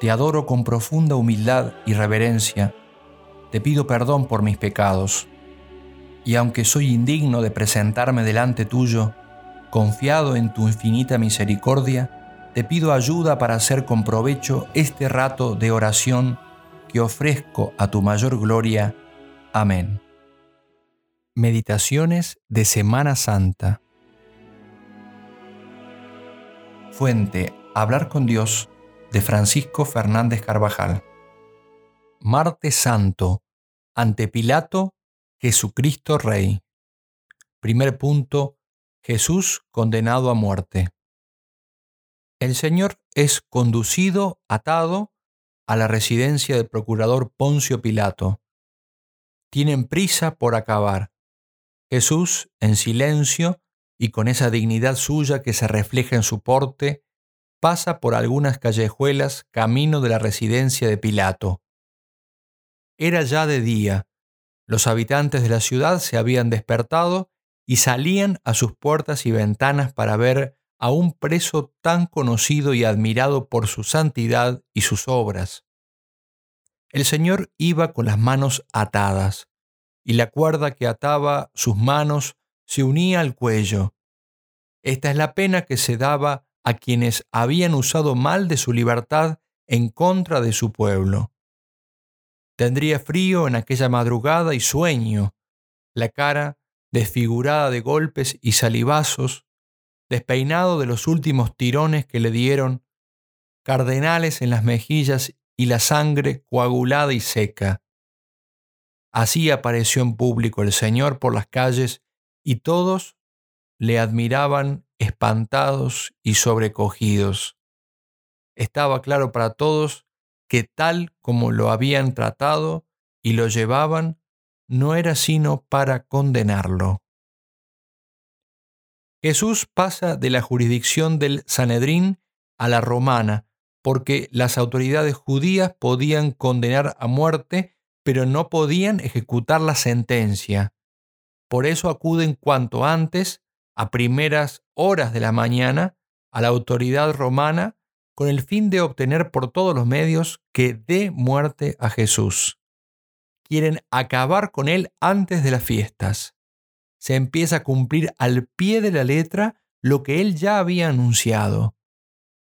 Te adoro con profunda humildad y reverencia. Te pido perdón por mis pecados. Y aunque soy indigno de presentarme delante tuyo, confiado en tu infinita misericordia, te pido ayuda para hacer con provecho este rato de oración que ofrezco a tu mayor gloria. Amén. Meditaciones de Semana Santa. Fuente, hablar con Dios de Francisco Fernández Carvajal. Martes Santo, ante Pilato, Jesucristo Rey. Primer punto, Jesús condenado a muerte. El Señor es conducido, atado, a la residencia del procurador Poncio Pilato. Tienen prisa por acabar. Jesús, en silencio y con esa dignidad suya que se refleja en su porte, pasa por algunas callejuelas camino de la residencia de Pilato. Era ya de día, los habitantes de la ciudad se habían despertado y salían a sus puertas y ventanas para ver a un preso tan conocido y admirado por su santidad y sus obras. El Señor iba con las manos atadas, y la cuerda que ataba sus manos se unía al cuello. Esta es la pena que se daba a quienes habían usado mal de su libertad en contra de su pueblo. Tendría frío en aquella madrugada y sueño, la cara desfigurada de golpes y salivazos, despeinado de los últimos tirones que le dieron, cardenales en las mejillas y la sangre coagulada y seca. Así apareció en público el Señor por las calles y todos le admiraban espantados y sobrecogidos. Estaba claro para todos que tal como lo habían tratado y lo llevaban, no era sino para condenarlo. Jesús pasa de la jurisdicción del Sanedrín a la romana, porque las autoridades judías podían condenar a muerte, pero no podían ejecutar la sentencia. Por eso acuden cuanto antes a primeras horas de la mañana a la autoridad romana con el fin de obtener por todos los medios que dé muerte a Jesús. Quieren acabar con él antes de las fiestas. Se empieza a cumplir al pie de la letra lo que él ya había anunciado.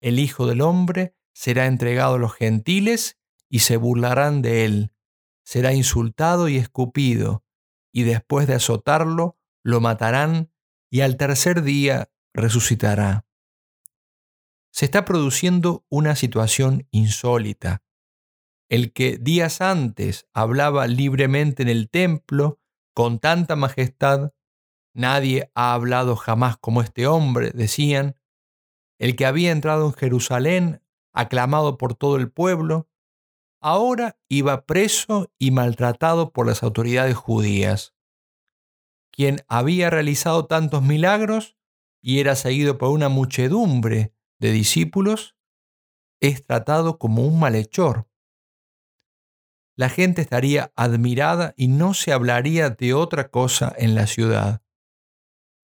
El Hijo del Hombre será entregado a los gentiles y se burlarán de él. Será insultado y escupido, y después de azotarlo, lo matarán y al tercer día resucitará. Se está produciendo una situación insólita. El que días antes hablaba libremente en el templo con tanta majestad, nadie ha hablado jamás como este hombre, decían, el que había entrado en Jerusalén, aclamado por todo el pueblo, ahora iba preso y maltratado por las autoridades judías quien había realizado tantos milagros y era seguido por una muchedumbre de discípulos, es tratado como un malhechor. La gente estaría admirada y no se hablaría de otra cosa en la ciudad.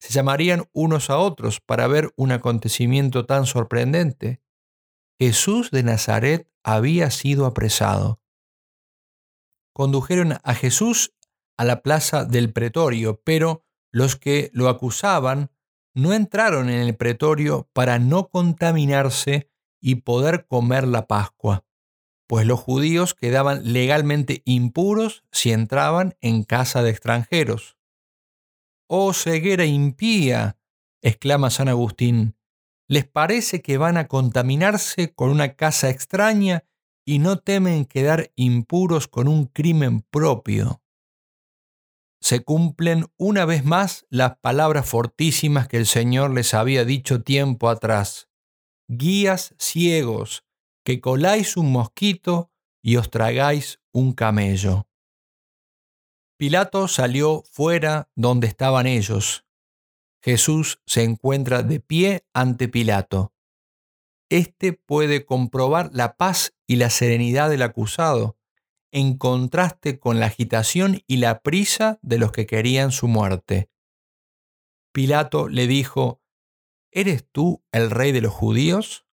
Se llamarían unos a otros para ver un acontecimiento tan sorprendente. Jesús de Nazaret había sido apresado. Condujeron a Jesús a la plaza del pretorio, pero los que lo acusaban no entraron en el pretorio para no contaminarse y poder comer la Pascua, pues los judíos quedaban legalmente impuros si entraban en casa de extranjeros. Oh ceguera impía, exclama San Agustín, ¿les parece que van a contaminarse con una casa extraña y no temen quedar impuros con un crimen propio? Se cumplen una vez más las palabras fortísimas que el Señor les había dicho tiempo atrás. Guías ciegos, que coláis un mosquito y os tragáis un camello. Pilato salió fuera donde estaban ellos. Jesús se encuentra de pie ante Pilato. Este puede comprobar la paz y la serenidad del acusado, en contraste con la agitación y la prisa de los que querían su muerte. Pilato le dijo, ¿Eres tú el rey de los judíos?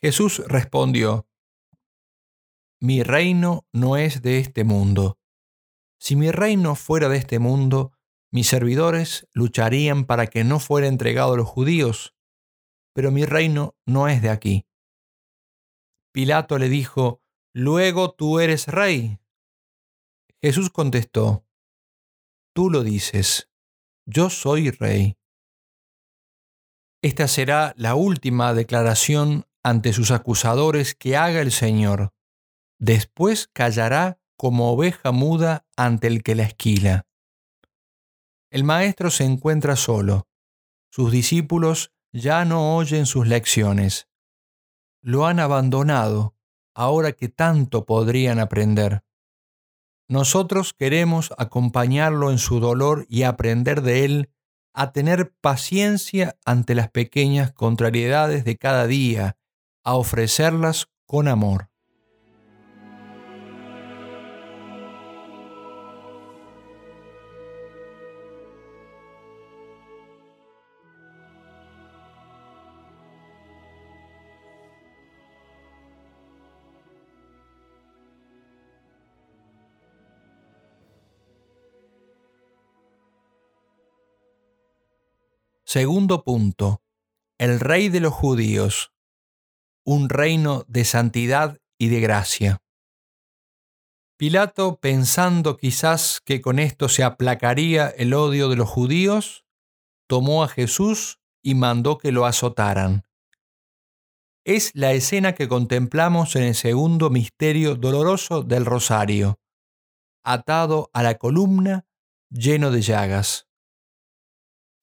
Jesús respondió, Mi reino no es de este mundo. Si mi reino fuera de este mundo, mis servidores lucharían para que no fuera entregado a los judíos, pero mi reino no es de aquí. Pilato le dijo, Luego tú eres rey. Jesús contestó, Tú lo dices, yo soy rey. Esta será la última declaración ante sus acusadores que haga el Señor. Después callará como oveja muda ante el que la esquila. El maestro se encuentra solo. Sus discípulos ya no oyen sus lecciones. Lo han abandonado ahora que tanto podrían aprender. Nosotros queremos acompañarlo en su dolor y aprender de él a tener paciencia ante las pequeñas contrariedades de cada día a ofrecerlas con amor. Segundo punto. El rey de los judíos un reino de santidad y de gracia. Pilato, pensando quizás que con esto se aplacaría el odio de los judíos, tomó a Jesús y mandó que lo azotaran. Es la escena que contemplamos en el segundo misterio doloroso del rosario, atado a la columna lleno de llagas.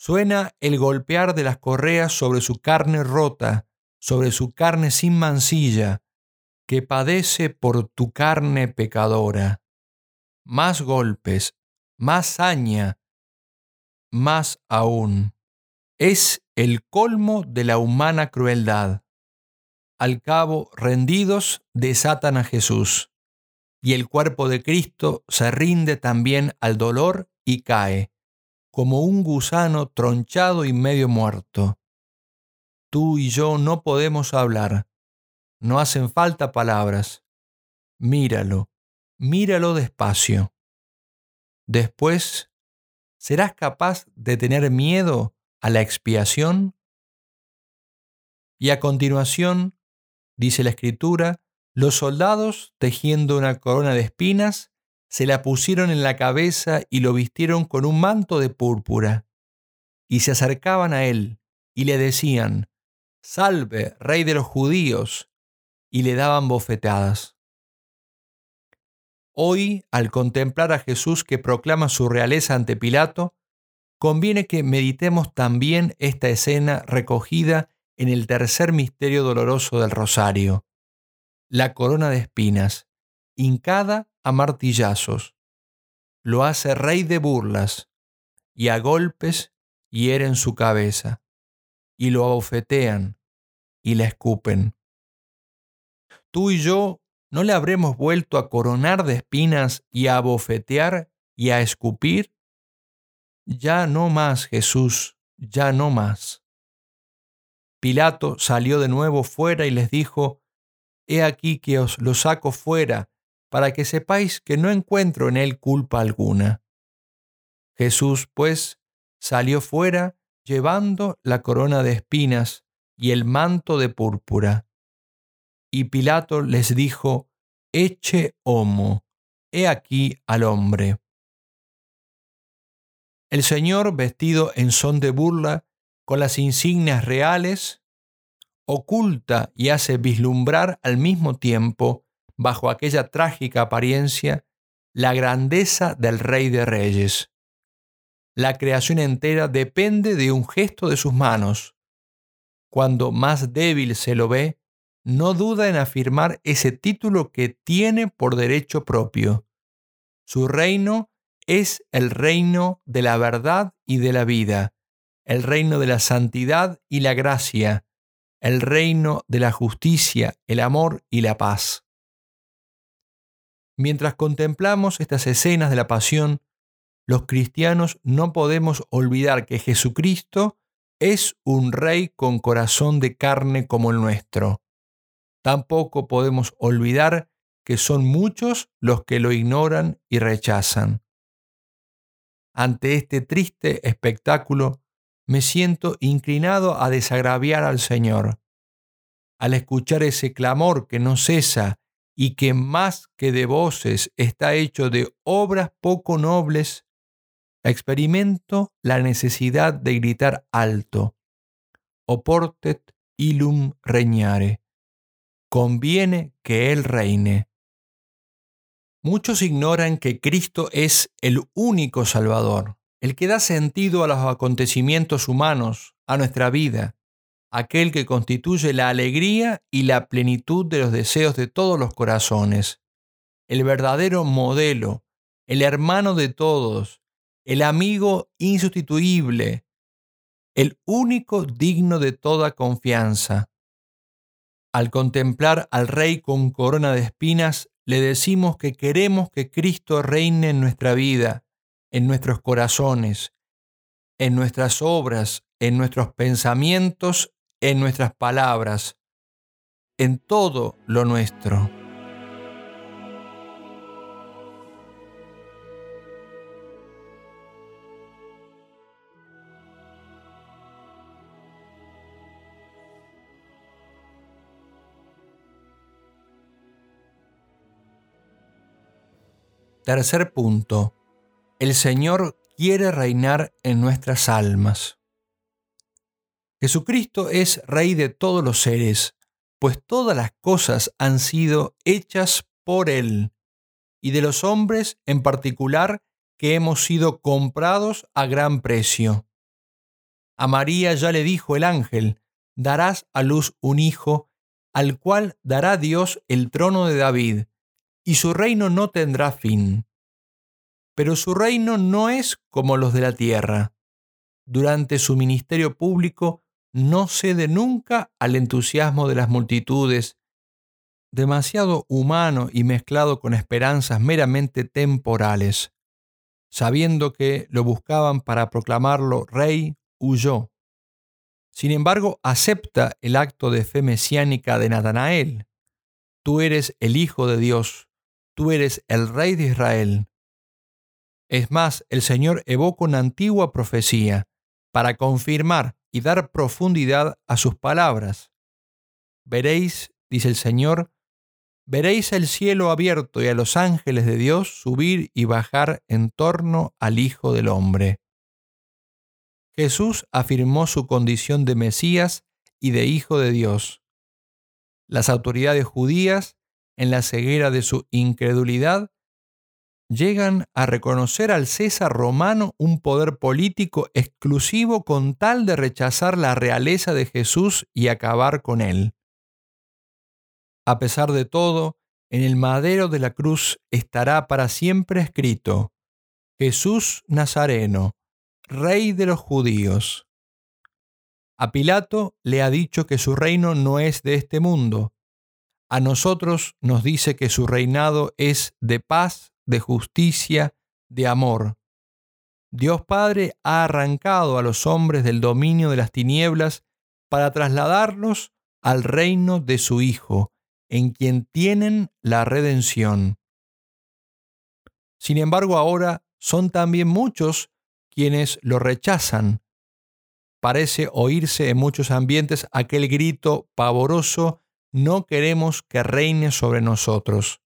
Suena el golpear de las correas sobre su carne rota sobre su carne sin mancilla, que padece por tu carne pecadora. Más golpes, más saña, más aún. Es el colmo de la humana crueldad. Al cabo, rendidos, desatan a Jesús, y el cuerpo de Cristo se rinde también al dolor y cae, como un gusano tronchado y medio muerto. Tú y yo no podemos hablar. No hacen falta palabras. Míralo, míralo despacio. Después, ¿serás capaz de tener miedo a la expiación? Y a continuación, dice la escritura, los soldados, tejiendo una corona de espinas, se la pusieron en la cabeza y lo vistieron con un manto de púrpura. Y se acercaban a él y le decían, Salve, rey de los judíos, y le daban bofetadas. Hoy, al contemplar a Jesús que proclama su realeza ante Pilato, conviene que meditemos también esta escena recogida en el tercer misterio doloroso del rosario, la corona de espinas, hincada a martillazos. Lo hace rey de burlas, y a golpes hieren su cabeza y lo abofetean y la escupen. Tú y yo no le habremos vuelto a coronar de espinas y a abofetear y a escupir. Ya no más, Jesús, ya no más. Pilato salió de nuevo fuera y les dijo, He aquí que os lo saco fuera, para que sepáis que no encuentro en él culpa alguna. Jesús, pues, salió fuera llevando la corona de espinas y el manto de púrpura. Y Pilato les dijo, Eche homo, he aquí al hombre. El Señor, vestido en son de burla, con las insignias reales, oculta y hace vislumbrar al mismo tiempo, bajo aquella trágica apariencia, la grandeza del Rey de Reyes. La creación entera depende de un gesto de sus manos. Cuando más débil se lo ve, no duda en afirmar ese título que tiene por derecho propio. Su reino es el reino de la verdad y de la vida, el reino de la santidad y la gracia, el reino de la justicia, el amor y la paz. Mientras contemplamos estas escenas de la pasión, los cristianos no podemos olvidar que Jesucristo es un rey con corazón de carne como el nuestro. Tampoco podemos olvidar que son muchos los que lo ignoran y rechazan. Ante este triste espectáculo, me siento inclinado a desagraviar al Señor. Al escuchar ese clamor que no cesa y que más que de voces está hecho de obras poco nobles, experimento la necesidad de gritar alto, oportet illum regnare conviene que Él reine. Muchos ignoran que Cristo es el único Salvador, el que da sentido a los acontecimientos humanos, a nuestra vida, aquel que constituye la alegría y la plenitud de los deseos de todos los corazones, el verdadero modelo, el hermano de todos, el amigo insustituible, el único digno de toda confianza, al contemplar al Rey con corona de espinas, le decimos que queremos que Cristo reine en nuestra vida, en nuestros corazones, en nuestras obras, en nuestros pensamientos, en nuestras palabras, en todo lo nuestro. Tercer punto. El Señor quiere reinar en nuestras almas. Jesucristo es Rey de todos los seres, pues todas las cosas han sido hechas por Él, y de los hombres en particular que hemos sido comprados a gran precio. A María ya le dijo el ángel, darás a luz un hijo, al cual dará Dios el trono de David y su reino no tendrá fin. Pero su reino no es como los de la tierra. Durante su ministerio público no cede nunca al entusiasmo de las multitudes, demasiado humano y mezclado con esperanzas meramente temporales. Sabiendo que lo buscaban para proclamarlo rey, huyó. Sin embargo, acepta el acto de fe mesiánica de Natanael. Tú eres el Hijo de Dios tú eres el rey de Israel. Es más, el Señor evoca una antigua profecía para confirmar y dar profundidad a sus palabras. Veréis, dice el Señor, veréis el cielo abierto y a los ángeles de Dios subir y bajar en torno al Hijo del Hombre. Jesús afirmó su condición de Mesías y de Hijo de Dios. Las autoridades judías en la ceguera de su incredulidad, llegan a reconocer al César romano un poder político exclusivo con tal de rechazar la realeza de Jesús y acabar con él. A pesar de todo, en el madero de la cruz estará para siempre escrito, Jesús Nazareno, Rey de los judíos. A Pilato le ha dicho que su reino no es de este mundo, a nosotros nos dice que su reinado es de paz, de justicia, de amor. Dios Padre ha arrancado a los hombres del dominio de las tinieblas para trasladarlos al reino de su Hijo, en quien tienen la redención. Sin embargo, ahora son también muchos quienes lo rechazan. parece oírse en muchos ambientes aquel grito pavoroso, no queremos que reine sobre nosotros.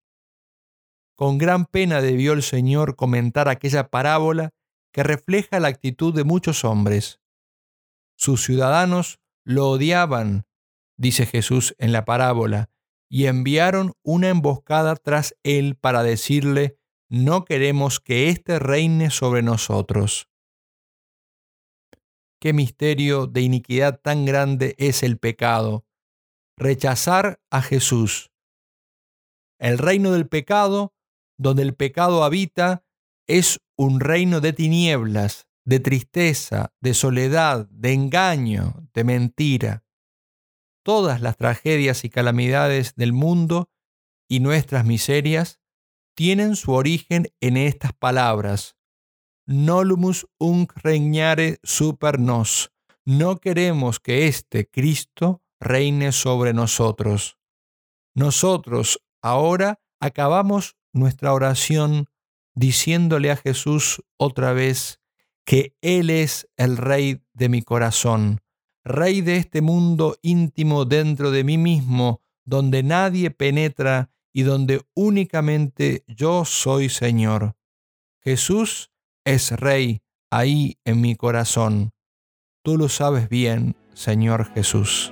Con gran pena debió el Señor comentar aquella parábola que refleja la actitud de muchos hombres. Sus ciudadanos lo odiaban, dice Jesús en la parábola, y enviaron una emboscada tras él para decirle, no queremos que éste reine sobre nosotros. Qué misterio de iniquidad tan grande es el pecado. Rechazar a Jesús. El reino del pecado, donde el pecado habita, es un reino de tinieblas, de tristeza, de soledad, de engaño, de mentira. Todas las tragedias y calamidades del mundo y nuestras miserias tienen su origen en estas palabras. Nolumus unc regnare super nos. No queremos que este Cristo reine sobre nosotros. Nosotros ahora acabamos nuestra oración diciéndole a Jesús otra vez que Él es el Rey de mi corazón, Rey de este mundo íntimo dentro de mí mismo, donde nadie penetra y donde únicamente yo soy Señor. Jesús es Rey ahí en mi corazón. Tú lo sabes bien, Señor Jesús.